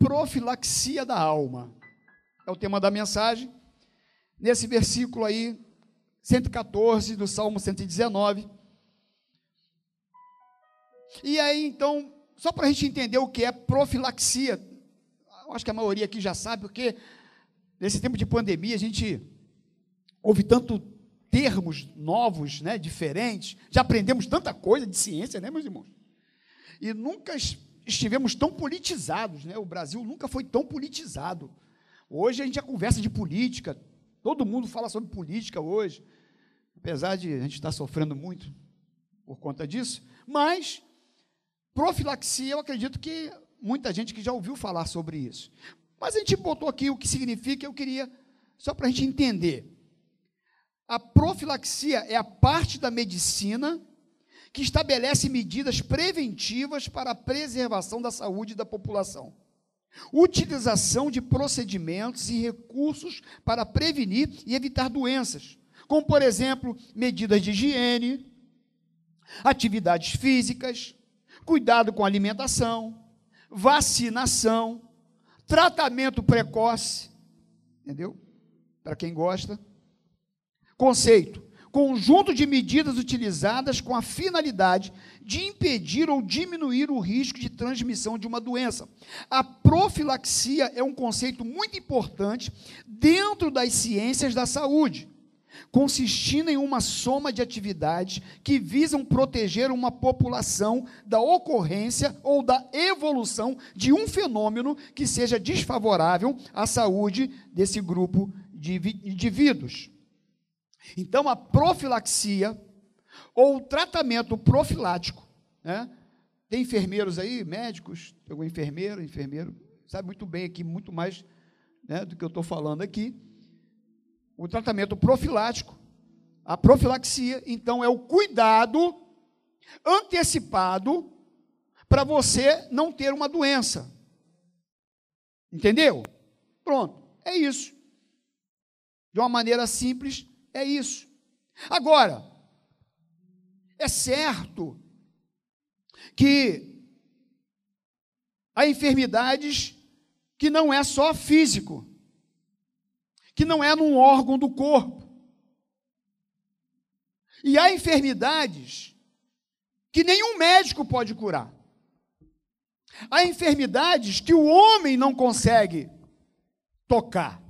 profilaxia da alma. É o tema da mensagem. Nesse versículo aí, 114 do Salmo 119. E aí, então, só para a gente entender o que é profilaxia, acho que a maioria aqui já sabe, porque nesse tempo de pandemia a gente ouve tanto termos novos, né, diferentes, já aprendemos tanta coisa de ciência, né, meus irmãos? E nunca estivemos tão politizados, né? O Brasil nunca foi tão politizado. Hoje a gente já conversa de política, todo mundo fala sobre política hoje, apesar de a gente estar sofrendo muito por conta disso, mas profilaxia, eu acredito que muita gente que já ouviu falar sobre isso. Mas a gente botou aqui o que significa, eu queria, só para a gente entender. A profilaxia é a parte da medicina que estabelece medidas preventivas para a preservação da saúde da população. Utilização de procedimentos e recursos para prevenir e evitar doenças, como, por exemplo, medidas de higiene, atividades físicas, cuidado com alimentação, vacinação, tratamento precoce, entendeu? Para quem gosta. Conceito: conjunto de medidas utilizadas com a finalidade de impedir ou diminuir o risco de transmissão de uma doença. A profilaxia é um conceito muito importante dentro das ciências da saúde, consistindo em uma soma de atividades que visam proteger uma população da ocorrência ou da evolução de um fenômeno que seja desfavorável à saúde desse grupo de indivíduos. Então, a profilaxia ou o tratamento profilático, né? Tem enfermeiros aí, médicos, algum enfermeiro, enfermeiro, sabe muito bem aqui, muito mais né, do que eu estou falando aqui. O tratamento profilático, a profilaxia, então, é o cuidado antecipado para você não ter uma doença. Entendeu? Pronto, é isso. De uma maneira simples, é isso. Agora, é certo que há enfermidades que não é só físico, que não é num órgão do corpo. E há enfermidades que nenhum médico pode curar. Há enfermidades que o homem não consegue tocar.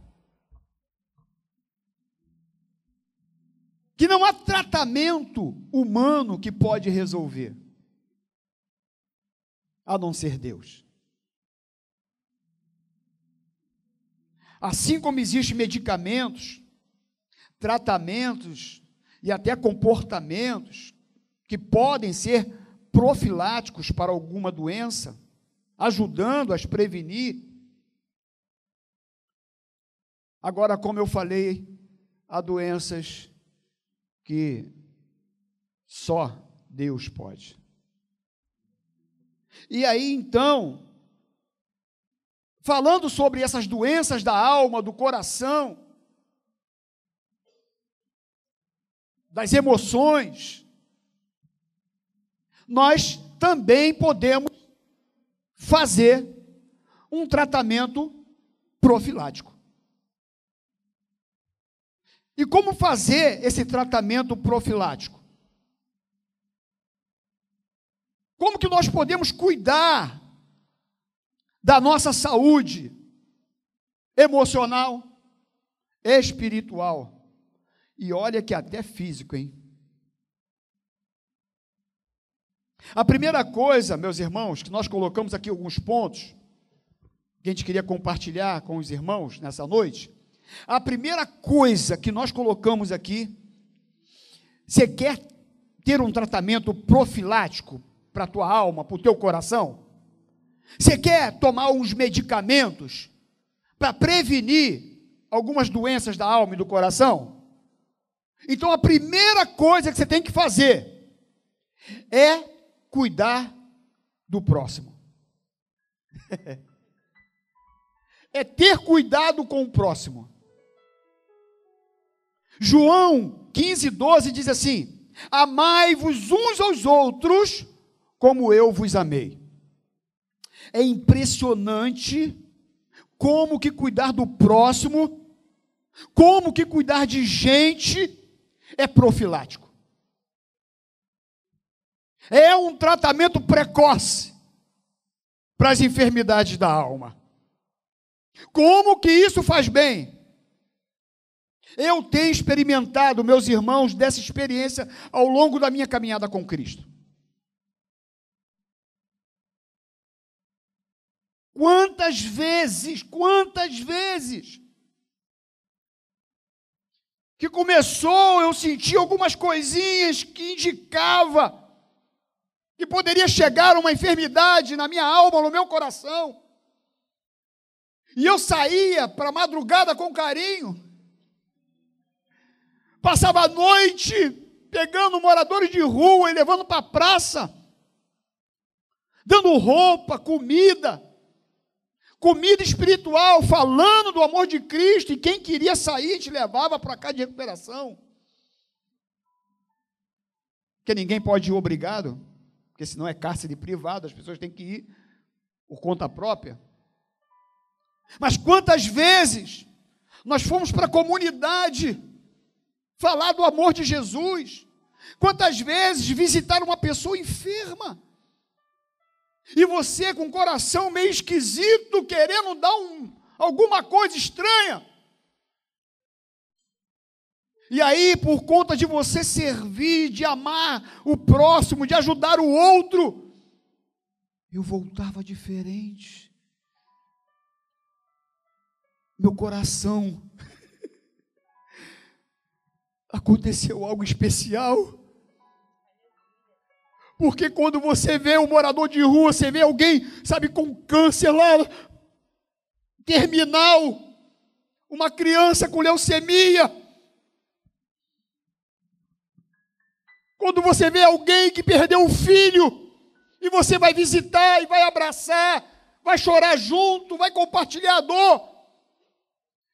Que não há tratamento humano que pode resolver, a não ser Deus. Assim como existem medicamentos, tratamentos e até comportamentos que podem ser profiláticos para alguma doença, ajudando a prevenir. Agora, como eu falei, há doenças que só Deus pode. E aí então, falando sobre essas doenças da alma, do coração, das emoções, nós também podemos fazer um tratamento profilático. E como fazer esse tratamento profilático? Como que nós podemos cuidar da nossa saúde emocional, espiritual e olha que até físico, hein? A primeira coisa, meus irmãos, que nós colocamos aqui alguns pontos que a gente queria compartilhar com os irmãos nessa noite, a primeira coisa que nós colocamos aqui, você quer ter um tratamento profilático para a tua alma, para o teu coração? Você quer tomar uns medicamentos para prevenir algumas doenças da alma e do coração? Então a primeira coisa que você tem que fazer é cuidar do próximo. é ter cuidado com o próximo. João 15, 12 diz assim: Amai-vos uns aos outros, como eu vos amei. É impressionante como que cuidar do próximo, como que cuidar de gente é profilático. É um tratamento precoce para as enfermidades da alma. Como que isso faz bem? Eu tenho experimentado, meus irmãos, dessa experiência ao longo da minha caminhada com Cristo. Quantas vezes, quantas vezes que começou, eu senti algumas coisinhas que indicava que poderia chegar uma enfermidade na minha alma, no meu coração. E eu saía para a madrugada com carinho. Passava a noite pegando moradores de rua e levando para a praça, dando roupa, comida, comida espiritual, falando do amor de Cristo, e quem queria sair te levava para cá de recuperação. Porque ninguém pode ir obrigado porque senão é cárcere privado, as pessoas têm que ir por conta própria. Mas quantas vezes nós fomos para a comunidade falar do amor de Jesus? Quantas vezes visitar uma pessoa enferma? E você com o coração meio esquisito, querendo dar um, alguma coisa estranha. E aí, por conta de você servir, de amar o próximo, de ajudar o outro, eu voltava diferente. Meu coração aconteceu algo especial. Porque quando você vê um morador de rua, você vê alguém, sabe, com câncer lá, terminal, uma criança com leucemia, Quando você vê alguém que perdeu um filho, e você vai visitar e vai abraçar, vai chorar junto, vai compartilhar a dor.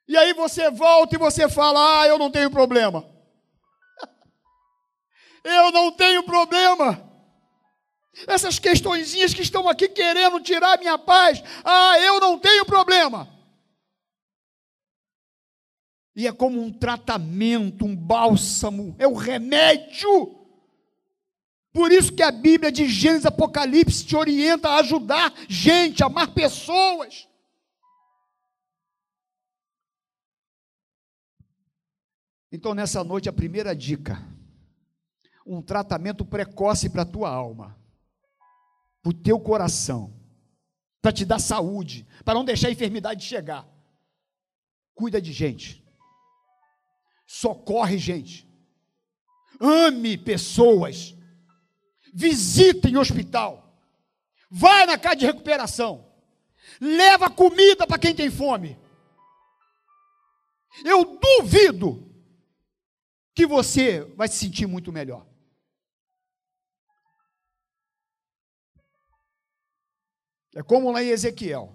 E aí você volta e você fala: Ah, eu não tenho problema. Eu não tenho problema. Essas questõezinhas que estão aqui querendo tirar minha paz, ah, eu não tenho problema. E é como um tratamento, um bálsamo, é o um remédio por isso que a Bíblia de Gênesis Apocalipse te orienta a ajudar gente, a amar pessoas. Então, nessa noite, a primeira dica: um tratamento precoce para a tua alma, para o teu coração, para te dar saúde, para não deixar a enfermidade chegar. Cuida de gente, socorre gente, ame pessoas visita em hospital, vai na casa de recuperação, leva comida para quem tem fome. Eu duvido que você vai se sentir muito melhor. É como lá em Ezequiel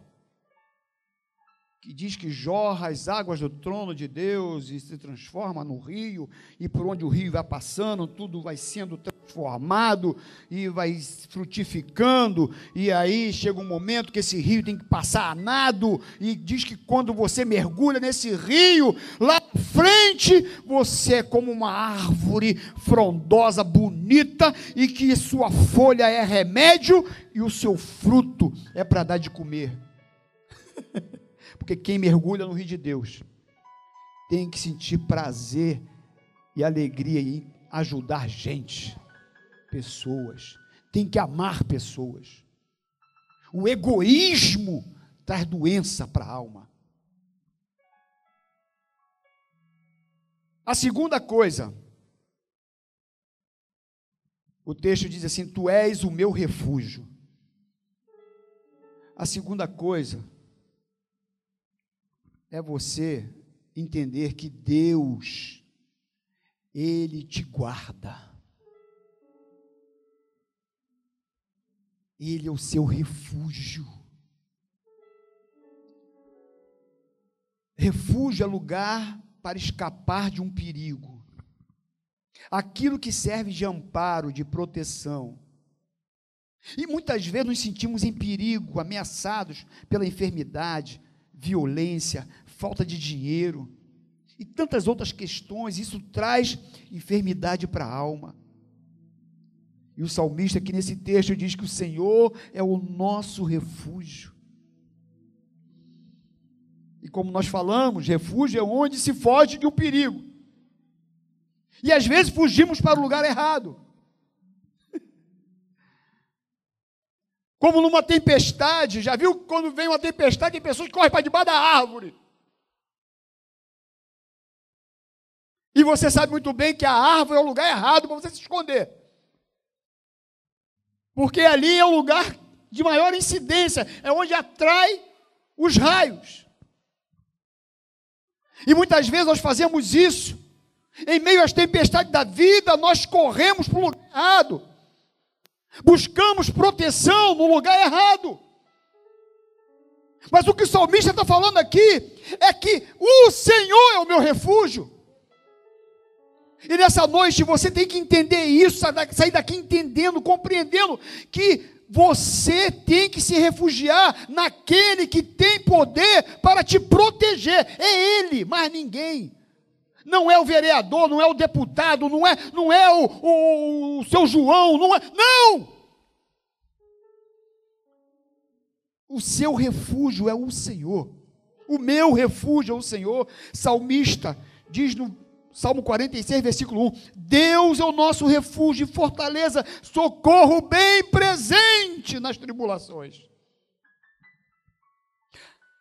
que diz que jorra as águas do trono de Deus e se transforma no rio, e por onde o rio vai passando, tudo vai sendo transformado e vai frutificando, e aí chega um momento que esse rio tem que passar a nado, e diz que quando você mergulha nesse rio, lá na frente, você é como uma árvore frondosa, bonita, e que sua folha é remédio e o seu fruto é para dar de comer. Porque quem mergulha no rio de Deus tem que sentir prazer e alegria em ajudar gente, pessoas, tem que amar pessoas. O egoísmo traz doença para a alma. A segunda coisa, o texto diz assim: Tu és o meu refúgio. A segunda coisa é você entender que Deus, Ele te guarda. Ele é o seu refúgio. Refúgio é lugar para escapar de um perigo. Aquilo que serve de amparo, de proteção. E muitas vezes nos sentimos em perigo, ameaçados pela enfermidade, violência, falta de dinheiro e tantas outras questões. Isso traz enfermidade para a alma. E o salmista aqui nesse texto diz que o Senhor é o nosso refúgio. E como nós falamos, refúgio é onde se foge de um perigo. E às vezes fugimos para o lugar errado. Como numa tempestade, já viu quando vem uma tempestade, tem pessoas que correm para debaixo da árvore. E você sabe muito bem que a árvore é o lugar errado para você se esconder. Porque ali é o lugar de maior incidência, é onde atrai os raios. E muitas vezes nós fazemos isso. Em meio às tempestades da vida, nós corremos para o lugar errado. Buscamos proteção no lugar errado. Mas o que o salmista está falando aqui é que o Senhor é o meu refúgio. E nessa noite você tem que entender isso, sair daqui entendendo, compreendendo que você tem que se refugiar naquele que tem poder para te proteger. É Ele, mais ninguém. Não é o vereador, não é o deputado, não é, não é o, o, o seu João, não é. Não! O seu refúgio é o Senhor. O meu refúgio é o Senhor. Salmista diz no Salmo 46, versículo 1: Deus é o nosso refúgio e fortaleza, socorro bem presente nas tribulações.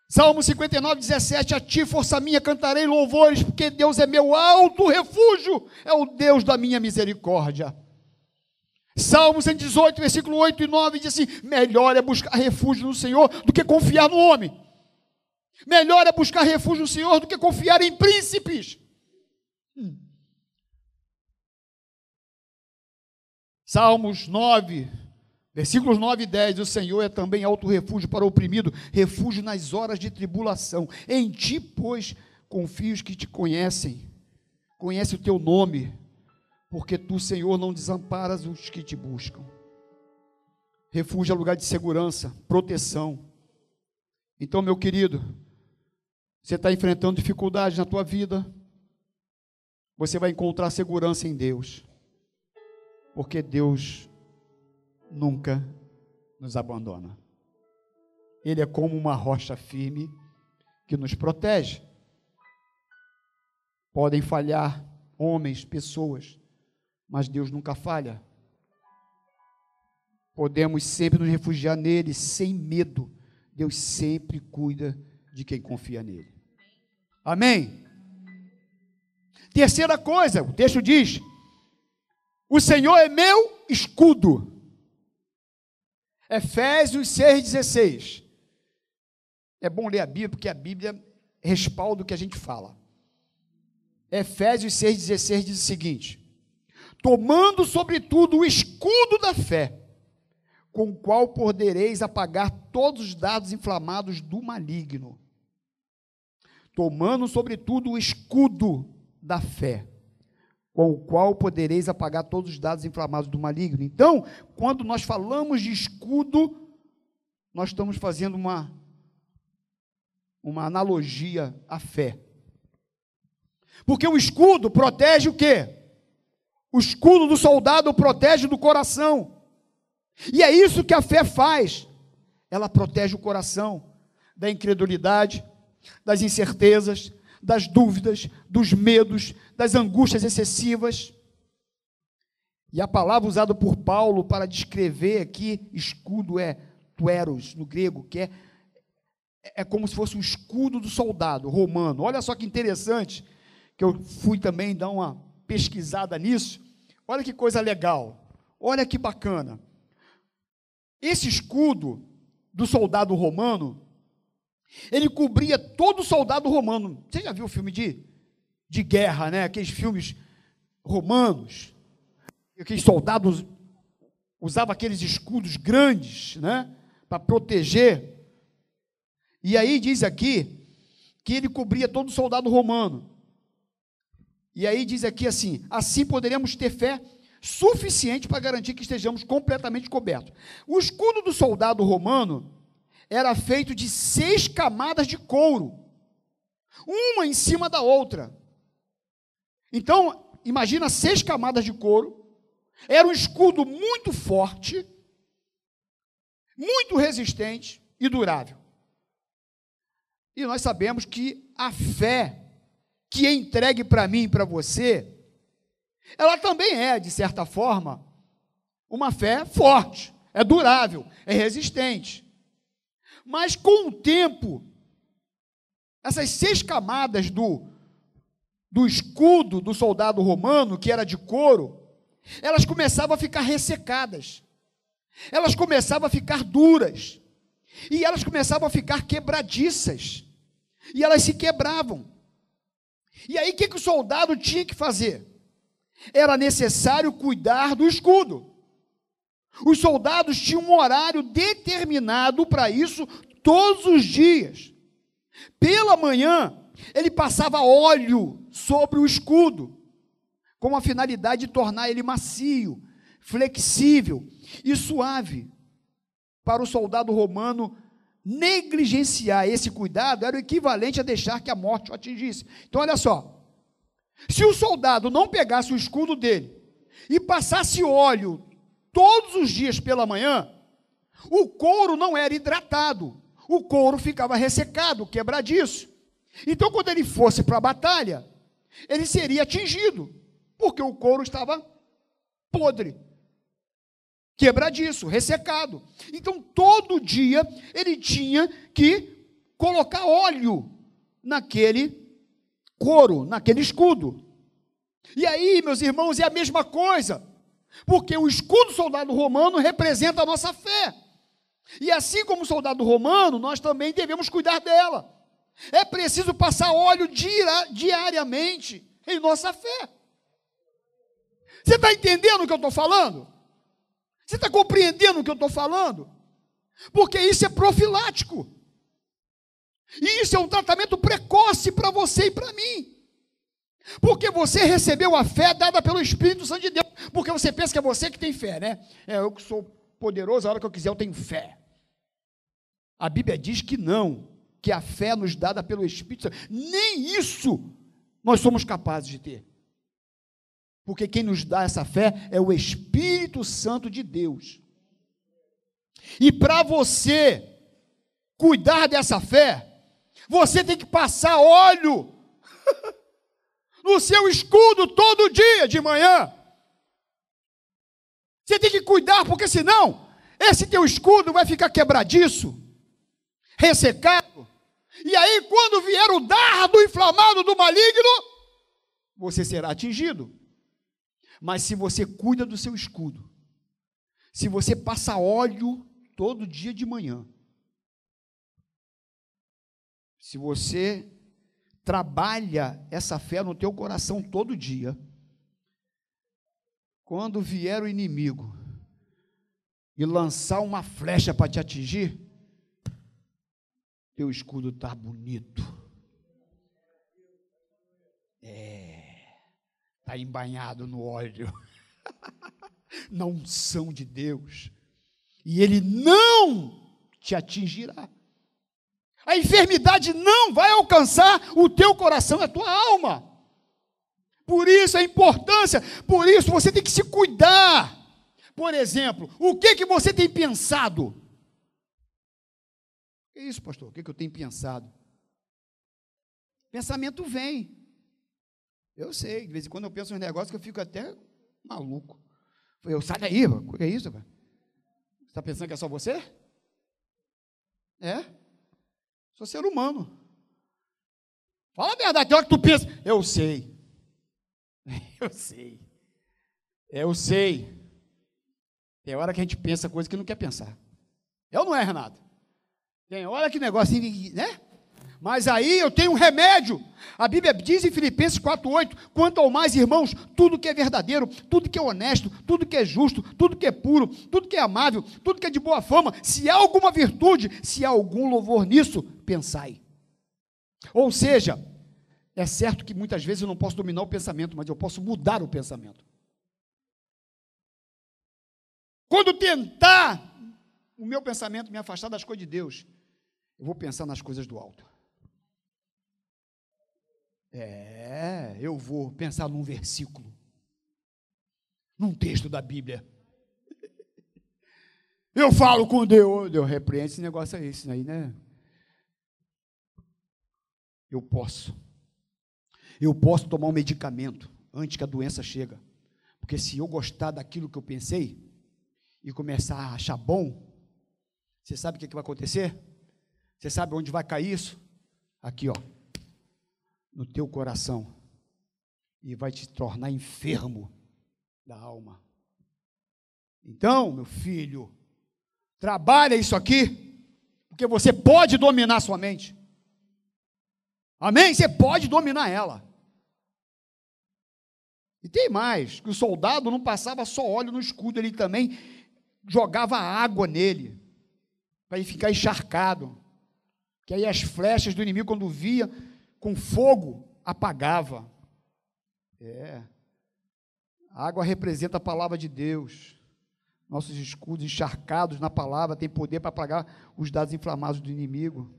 Salmo 59, 17: A ti, força minha, cantarei louvores, porque Deus é meu alto refúgio, é o Deus da minha misericórdia. Salmo 118, versículo 8 e 9 diz assim: Melhor é buscar refúgio no Senhor do que confiar no homem. Melhor é buscar refúgio no Senhor do que confiar em príncipes. Hum. Salmos 9, Versículos 9 e 10: O Senhor é também alto refúgio para o oprimido, refúgio nas horas de tribulação. Em ti, pois, confio os que te conhecem, conhece o teu nome, porque tu, Senhor, não desamparas os que te buscam. Refúgio é lugar de segurança, proteção. Então, meu querido, você está enfrentando dificuldades na tua vida, você vai encontrar segurança em Deus, porque Deus nunca nos abandona. Ele é como uma rocha firme que nos protege. Podem falhar homens, pessoas, mas Deus nunca falha. Podemos sempre nos refugiar nele sem medo. Deus sempre cuida de quem confia nele. Amém? Terceira coisa, o texto diz: O Senhor é meu escudo. Efésios 6,16. É bom ler a Bíblia, porque a Bíblia respalda o que a gente fala. Efésios 6,16 diz o seguinte: Tomando sobretudo o escudo da fé, com o qual podereis apagar todos os dados inflamados do maligno. Tomando sobretudo o escudo da fé, com o qual podereis apagar todos os dados inflamados do maligno. Então, quando nós falamos de escudo, nós estamos fazendo uma, uma analogia à fé. Porque o escudo protege o quê? O escudo do soldado protege do coração. E é isso que a fé faz. Ela protege o coração da incredulidade, das incertezas, das dúvidas, dos medos, das angústias excessivas. E a palavra usada por Paulo para descrever aqui escudo é tueros, no grego, que é, é como se fosse um escudo do soldado romano. Olha só que interessante, que eu fui também dar uma pesquisada nisso. Olha que coisa legal, olha que bacana. Esse escudo do soldado romano ele cobria todo soldado romano. Você já viu o filme de, de guerra, né? Aqueles filmes romanos. Aqueles soldados usavam aqueles escudos grandes, né? Para proteger. E aí diz aqui que ele cobria todo soldado romano. E aí diz aqui assim: assim poderemos ter fé suficiente para garantir que estejamos completamente cobertos. O escudo do soldado romano era feito de seis camadas de couro, uma em cima da outra. Então, imagina seis camadas de couro, era um escudo muito forte, muito resistente e durável. E nós sabemos que a fé que é entregue para mim e para você, ela também é, de certa forma, uma fé forte, é durável, é resistente. Mas com o tempo, essas seis camadas do, do escudo do soldado romano, que era de couro, elas começavam a ficar ressecadas, elas começavam a ficar duras, e elas começavam a ficar quebradiças, e elas se quebravam. E aí o que, que o soldado tinha que fazer? Era necessário cuidar do escudo. Os soldados tinham um horário determinado para isso todos os dias. Pela manhã, ele passava óleo sobre o escudo, com a finalidade de tornar ele macio, flexível e suave. Para o soldado romano, negligenciar esse cuidado era o equivalente a deixar que a morte o atingisse. Então, olha só: se o soldado não pegasse o escudo dele e passasse óleo todos os dias pela manhã, o couro não era hidratado, o couro ficava ressecado, quebradiço. Então, quando ele fosse para a batalha, ele seria atingido, porque o couro estava podre, quebradiço, ressecado. Então, todo dia ele tinha que colocar óleo naquele couro, naquele escudo. E aí, meus irmãos, é a mesma coisa, porque o escudo soldado romano representa a nossa fé. E assim como o soldado romano, nós também devemos cuidar dela. É preciso passar óleo diariamente em nossa fé. Você está entendendo o que eu estou falando? Você está compreendendo o que eu estou falando? Porque isso é profilático. E isso é um tratamento precoce para você e para mim. Porque você recebeu a fé dada pelo Espírito Santo de Deus. Porque você pensa que é você que tem fé, né? É, eu que sou poderoso, a hora que eu quiser eu tenho fé. A Bíblia diz que não, que a fé nos dada pelo Espírito Santo, nem isso nós somos capazes de ter. Porque quem nos dá essa fé é o Espírito Santo de Deus. E para você cuidar dessa fé, você tem que passar óleo no seu escudo todo dia de manhã. Você tem que cuidar, porque senão esse teu escudo vai ficar quebradiço ressecado. E aí, quando vier o dardo inflamado do maligno, você será atingido. Mas se você cuida do seu escudo, se você passa óleo todo dia de manhã, se você trabalha essa fé no teu coração todo dia, quando vier o inimigo e lançar uma flecha para te atingir, teu escudo está bonito. É, está embanhado no óleo, na unção de Deus, e ele não te atingirá. A enfermidade não vai alcançar o teu coração, a tua alma. Por isso a importância, por isso você tem que se cuidar. Por exemplo, o que que você tem pensado? Que isso, pastor? O que, que eu tenho pensado? Pensamento vem. Eu sei, de vez em quando eu penso uns negócios que eu fico até maluco. Eu saio daí, o que é isso? Você está pensando que é só você? É? Sou ser humano. Fala a verdade, tem hora que tu pensa, eu sei. Eu sei. Eu sei. Tem hora que a gente pensa coisa que não quer pensar. Eu não é, Renato? Tem, olha que negócio, né? Mas aí eu tenho um remédio. A Bíblia diz em Filipenses 4:8, quanto ao mais, irmãos, tudo que é verdadeiro, tudo que é honesto, tudo que é justo, tudo que é puro, tudo que é amável, tudo que é de boa fama, se há alguma virtude, se há algum louvor nisso, pensai. Ou seja, é certo que muitas vezes eu não posso dominar o pensamento, mas eu posso mudar o pensamento. Quando tentar o meu pensamento me afastar das coisas de Deus, eu vou pensar nas coisas do alto. É, eu vou pensar num versículo, num texto da Bíblia. Eu falo com Deus, Deus repreende esse negócio aí, isso aí, né? Eu posso. Eu posso tomar um medicamento antes que a doença chega. Porque se eu gostar daquilo que eu pensei e começar a achar bom, você sabe o que, que vai acontecer? Você sabe onde vai cair isso? Aqui, ó, no teu coração. E vai te tornar enfermo da alma. Então, meu filho, trabalha isso aqui, porque você pode dominar sua mente. Amém? Você pode dominar ela. E tem mais, que o soldado não passava só óleo no escudo, ele também jogava água nele, para ele ficar encharcado. Que aí as flechas do inimigo, quando via com fogo, apagava. É. A água representa a palavra de Deus. Nossos escudos encharcados na palavra têm poder para apagar os dados inflamados do inimigo.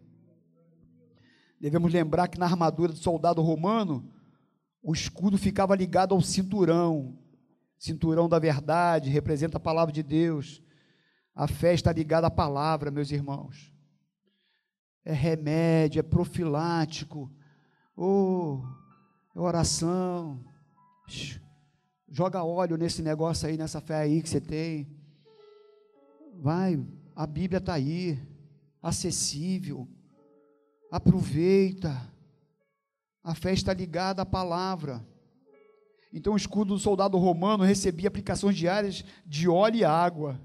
Devemos lembrar que na armadura do soldado romano, o escudo ficava ligado ao cinturão, cinturão da verdade, representa a palavra de Deus. A fé está ligada à palavra, meus irmãos. É remédio, é profilático. Oh, oração. Joga óleo nesse negócio aí, nessa fé aí que você tem. Vai, a Bíblia está aí, acessível. Aproveita. A fé está ligada à palavra. Então o escudo do soldado romano recebia aplicações diárias de óleo e água.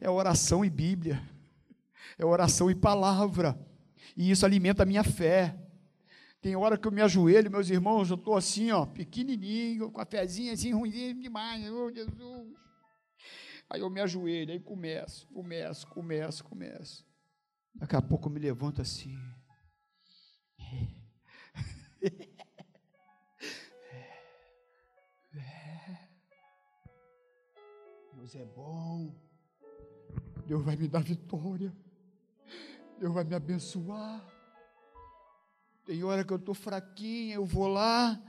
É oração e Bíblia. É oração e palavra. E isso alimenta a minha fé. Tem hora que eu me ajoelho, meus irmãos, eu estou assim, ó, pequenininho, com a fezinha assim, ruimzinho demais. Oh, Jesus. Aí eu me ajoelho, aí começo, começo, começo, começo. Daqui a pouco eu me levanto assim. Deus é bom. Deus vai me dar vitória. Deus vai me abençoar. Tem hora que eu estou fraquinha, eu vou lá,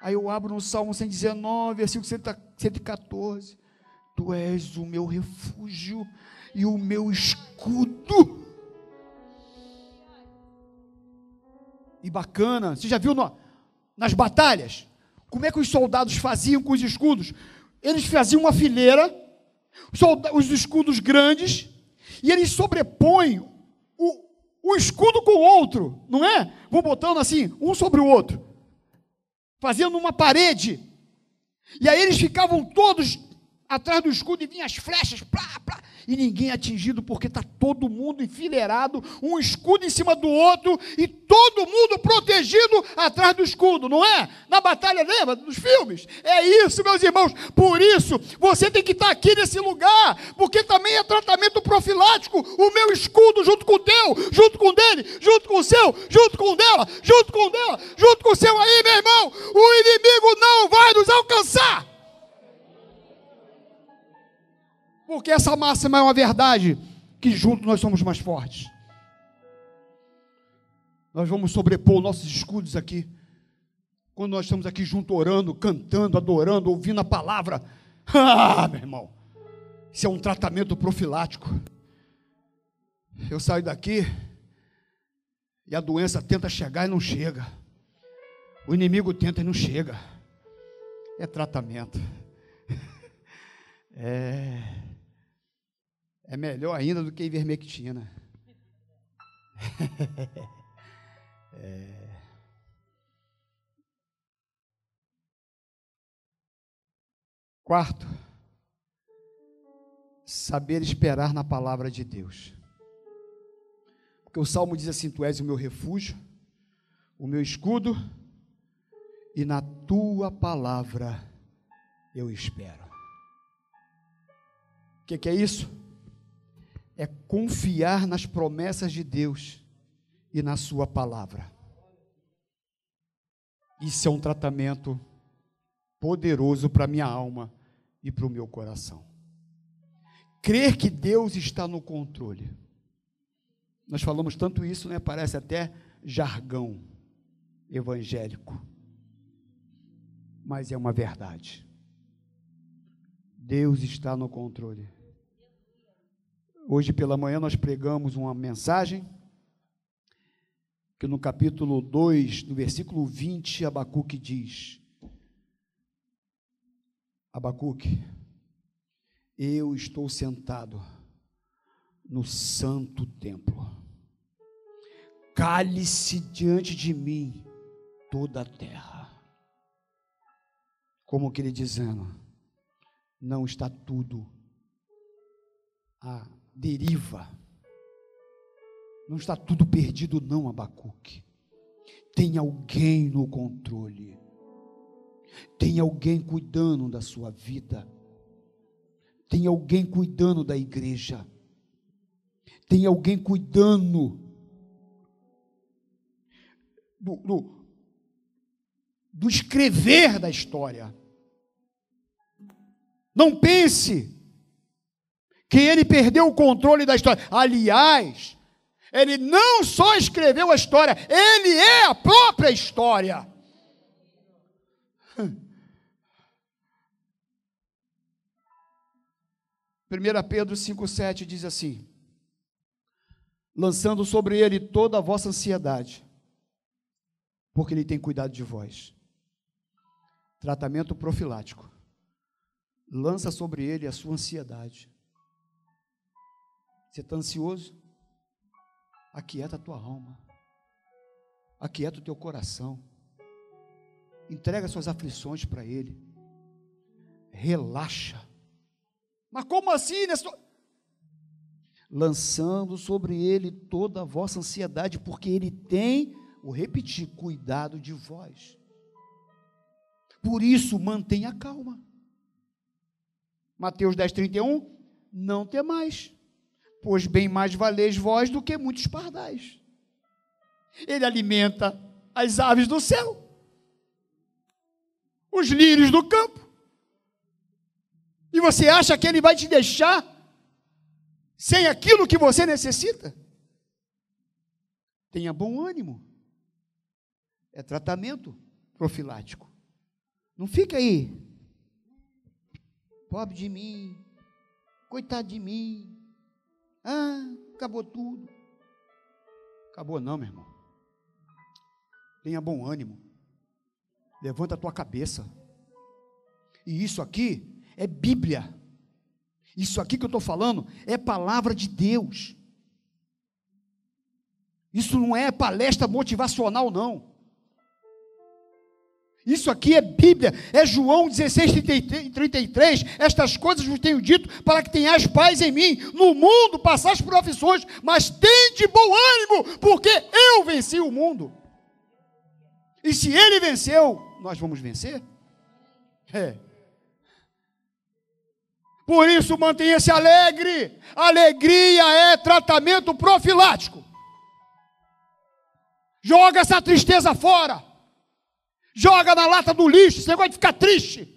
aí eu abro no Salmo 119, versículo 114. Tu és o meu refúgio e o meu escudo. e bacana. Você já viu no, nas batalhas? Como é que os soldados faziam com os escudos? Eles faziam uma fileira, os escudos grandes, e eles sobrepõem o escudo com o outro, não é? Vão botando assim, um sobre o outro, fazendo uma parede. E aí eles ficavam todos atrás do escudo e vinham as flechas, plá, plá, e ninguém é atingido, porque está todo mundo enfileirado, um escudo em cima do outro, e todo mundo protegido atrás do escudo, não é? Na batalha, lembra dos filmes? É isso, meus irmãos. Por isso, você tem que estar tá aqui nesse lugar, porque também é tratamento profilático. O meu escudo junto com o teu, junto com o dele, junto com o seu, junto com o dela, junto com o dela, junto com o seu aí, meu irmão. O inimigo não vai nos alcançar. Porque essa máxima é uma verdade que juntos nós somos mais fortes. Nós vamos sobrepor nossos escudos aqui. Quando nós estamos aqui junto orando, cantando, adorando, ouvindo a palavra. Ah, meu irmão. Isso é um tratamento profilático. Eu saio daqui e a doença tenta chegar e não chega. O inimigo tenta e não chega. É tratamento. É é melhor ainda do que ivermectina. é. Quarto, saber esperar na palavra de Deus. Porque o salmo diz assim: Tu és o meu refúgio, o meu escudo, e na tua palavra eu espero. O que, que é isso? É confiar nas promessas de Deus e na Sua palavra. Isso é um tratamento poderoso para a minha alma e para o meu coração. Crer que Deus está no controle. Nós falamos tanto isso, né? Parece até jargão evangélico. Mas é uma verdade. Deus está no controle. Hoje pela manhã nós pregamos uma mensagem que no capítulo 2, no versículo 20, Abacuque diz: Abacuque, eu estou sentado no santo templo. Cale-se diante de mim toda a terra. Como que ele dizendo, não está tudo a deriva. Não está tudo perdido, não, Abacuque. Tem alguém no controle. Tem alguém cuidando da sua vida. Tem alguém cuidando da igreja. Tem alguém cuidando do, do, do escrever da história. Não pense que ele perdeu o controle da história. Aliás, ele não só escreveu a história, ele é a própria história. 1 Pedro 5,7 diz assim: lançando sobre ele toda a vossa ansiedade, porque ele tem cuidado de vós. Tratamento profilático. Lança sobre ele a sua ansiedade. Você está ansioso? Aquieta a tua alma. Aquieta o teu coração. Entrega suas aflições para Ele. Relaxa. Mas como assim? Lançando sobre Ele toda a vossa ansiedade, porque Ele tem, vou repetir, cuidado de vós. Por isso, mantenha calma. Mateus 10, 31. Não temais pois bem mais valeis vós do que muitos pardais. Ele alimenta as aves do céu, os lírios do campo. E você acha que ele vai te deixar sem aquilo que você necessita? Tenha bom ânimo. É tratamento profilático. Não fica aí. Pobre de mim. Coitado de mim. Ah, acabou tudo. Acabou não, meu irmão. Tenha bom ânimo. Levanta a tua cabeça. E isso aqui é Bíblia. Isso aqui que eu estou falando é palavra de Deus. Isso não é palestra motivacional, não. Isso aqui é Bíblia, é João 16, 33. Estas coisas vos tenho dito para que tenhais paz em mim. No mundo passais por aflições, mas tende bom ânimo, porque eu venci o mundo. E se ele venceu, nós vamos vencer? É. Por isso mantenha-se alegre. Alegria é tratamento profilático. Joga essa tristeza fora joga na lata do lixo, negócio de ficar triste.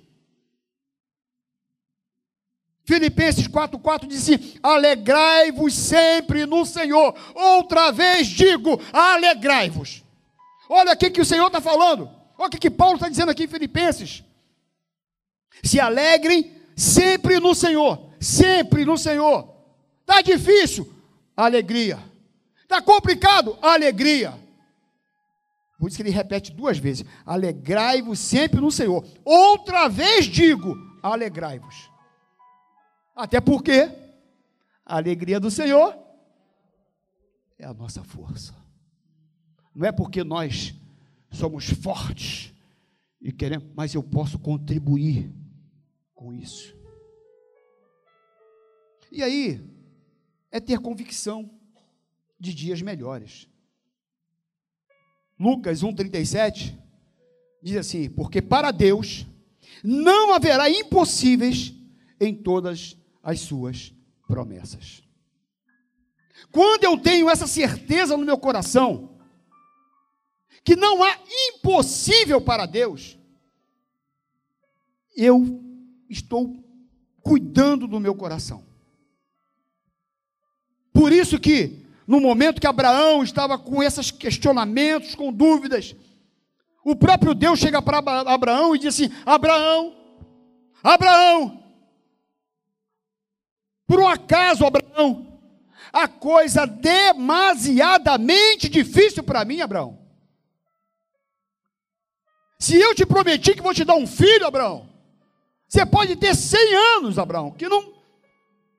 Filipenses 4,4 diz assim: Alegrai-vos sempre no Senhor. Outra vez digo: alegrai-vos. Olha o que o Senhor está falando. Olha o que, que Paulo está dizendo aqui em Filipenses. Se alegrem sempre no Senhor. Sempre no Senhor. Está difícil? Alegria. Está complicado? Alegria. Por isso que ele repete duas vezes: alegrai-vos sempre no Senhor. Outra vez digo: alegrai-vos. Até porque a alegria do Senhor é a nossa força. Não é porque nós somos fortes e queremos, mas eu posso contribuir com isso. E aí, é ter convicção de dias melhores. Lucas 1,37 diz assim: Porque para Deus não haverá impossíveis em todas as suas promessas. Quando eu tenho essa certeza no meu coração, que não há impossível para Deus, eu estou cuidando do meu coração. Por isso que, no momento que Abraão estava com esses questionamentos, com dúvidas, o próprio Deus chega para Abraão e diz assim: Abraão, Abraão, por um acaso, Abraão, a coisa demasiadamente difícil para mim, Abraão. Se eu te prometi que vou te dar um filho, Abraão, você pode ter 100 anos, Abraão, que não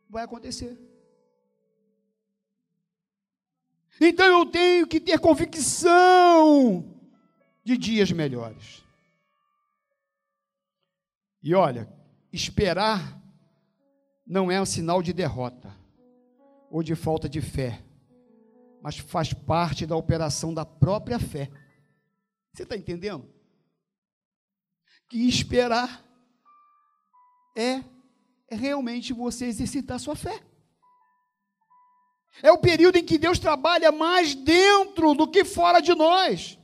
vai acontecer. Então eu tenho que ter convicção de dias melhores. E olha, esperar não é um sinal de derrota ou de falta de fé, mas faz parte da operação da própria fé. Você está entendendo? Que esperar é, é realmente você exercitar sua fé. É o período em que Deus trabalha mais dentro do que fora de nós.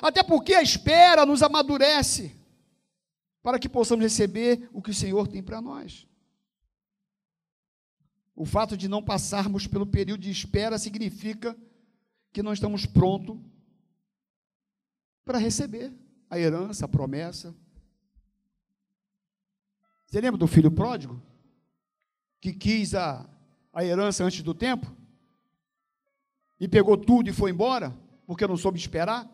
Até porque a espera nos amadurece para que possamos receber o que o Senhor tem para nós. O fato de não passarmos pelo período de espera significa que não estamos prontos para receber a herança, a promessa. Você lembra do filho pródigo? Que quis a, a herança antes do tempo? E pegou tudo e foi embora? Porque não soube esperar?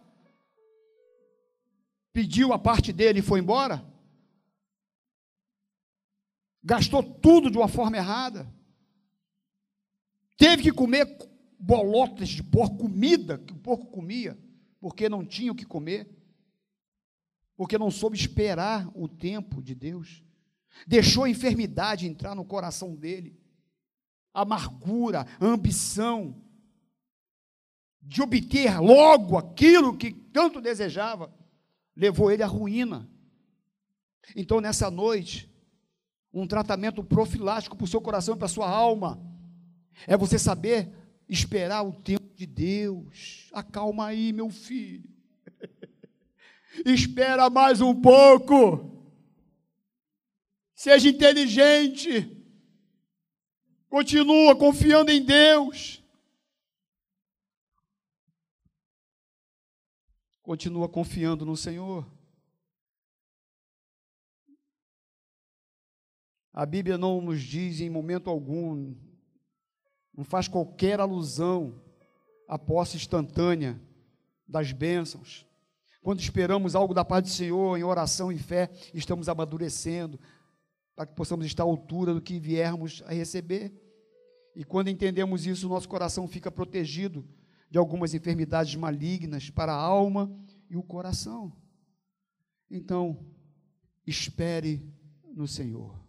Pediu a parte dele e foi embora? Gastou tudo de uma forma errada? Teve que comer bolotas de porco, comida que o porco comia, porque não tinha o que comer, porque não soube esperar o tempo de Deus, deixou a enfermidade entrar no coração dele, amargura, ambição, de obter logo aquilo que tanto desejava, levou ele à ruína. Então, nessa noite, um tratamento profilático para o seu coração e para a sua alma é você saber esperar o tempo de Deus. Acalma aí, meu filho. Espera mais um pouco. Seja inteligente. Continua confiando em Deus. Continua confiando no Senhor. A Bíblia não nos diz em momento algum não faz qualquer alusão à posse instantânea das bênçãos. Quando esperamos algo da paz do Senhor em oração e fé, estamos amadurecendo para que possamos estar à altura do que viermos a receber. E quando entendemos isso, nosso coração fica protegido de algumas enfermidades malignas para a alma e o coração. Então, espere no Senhor.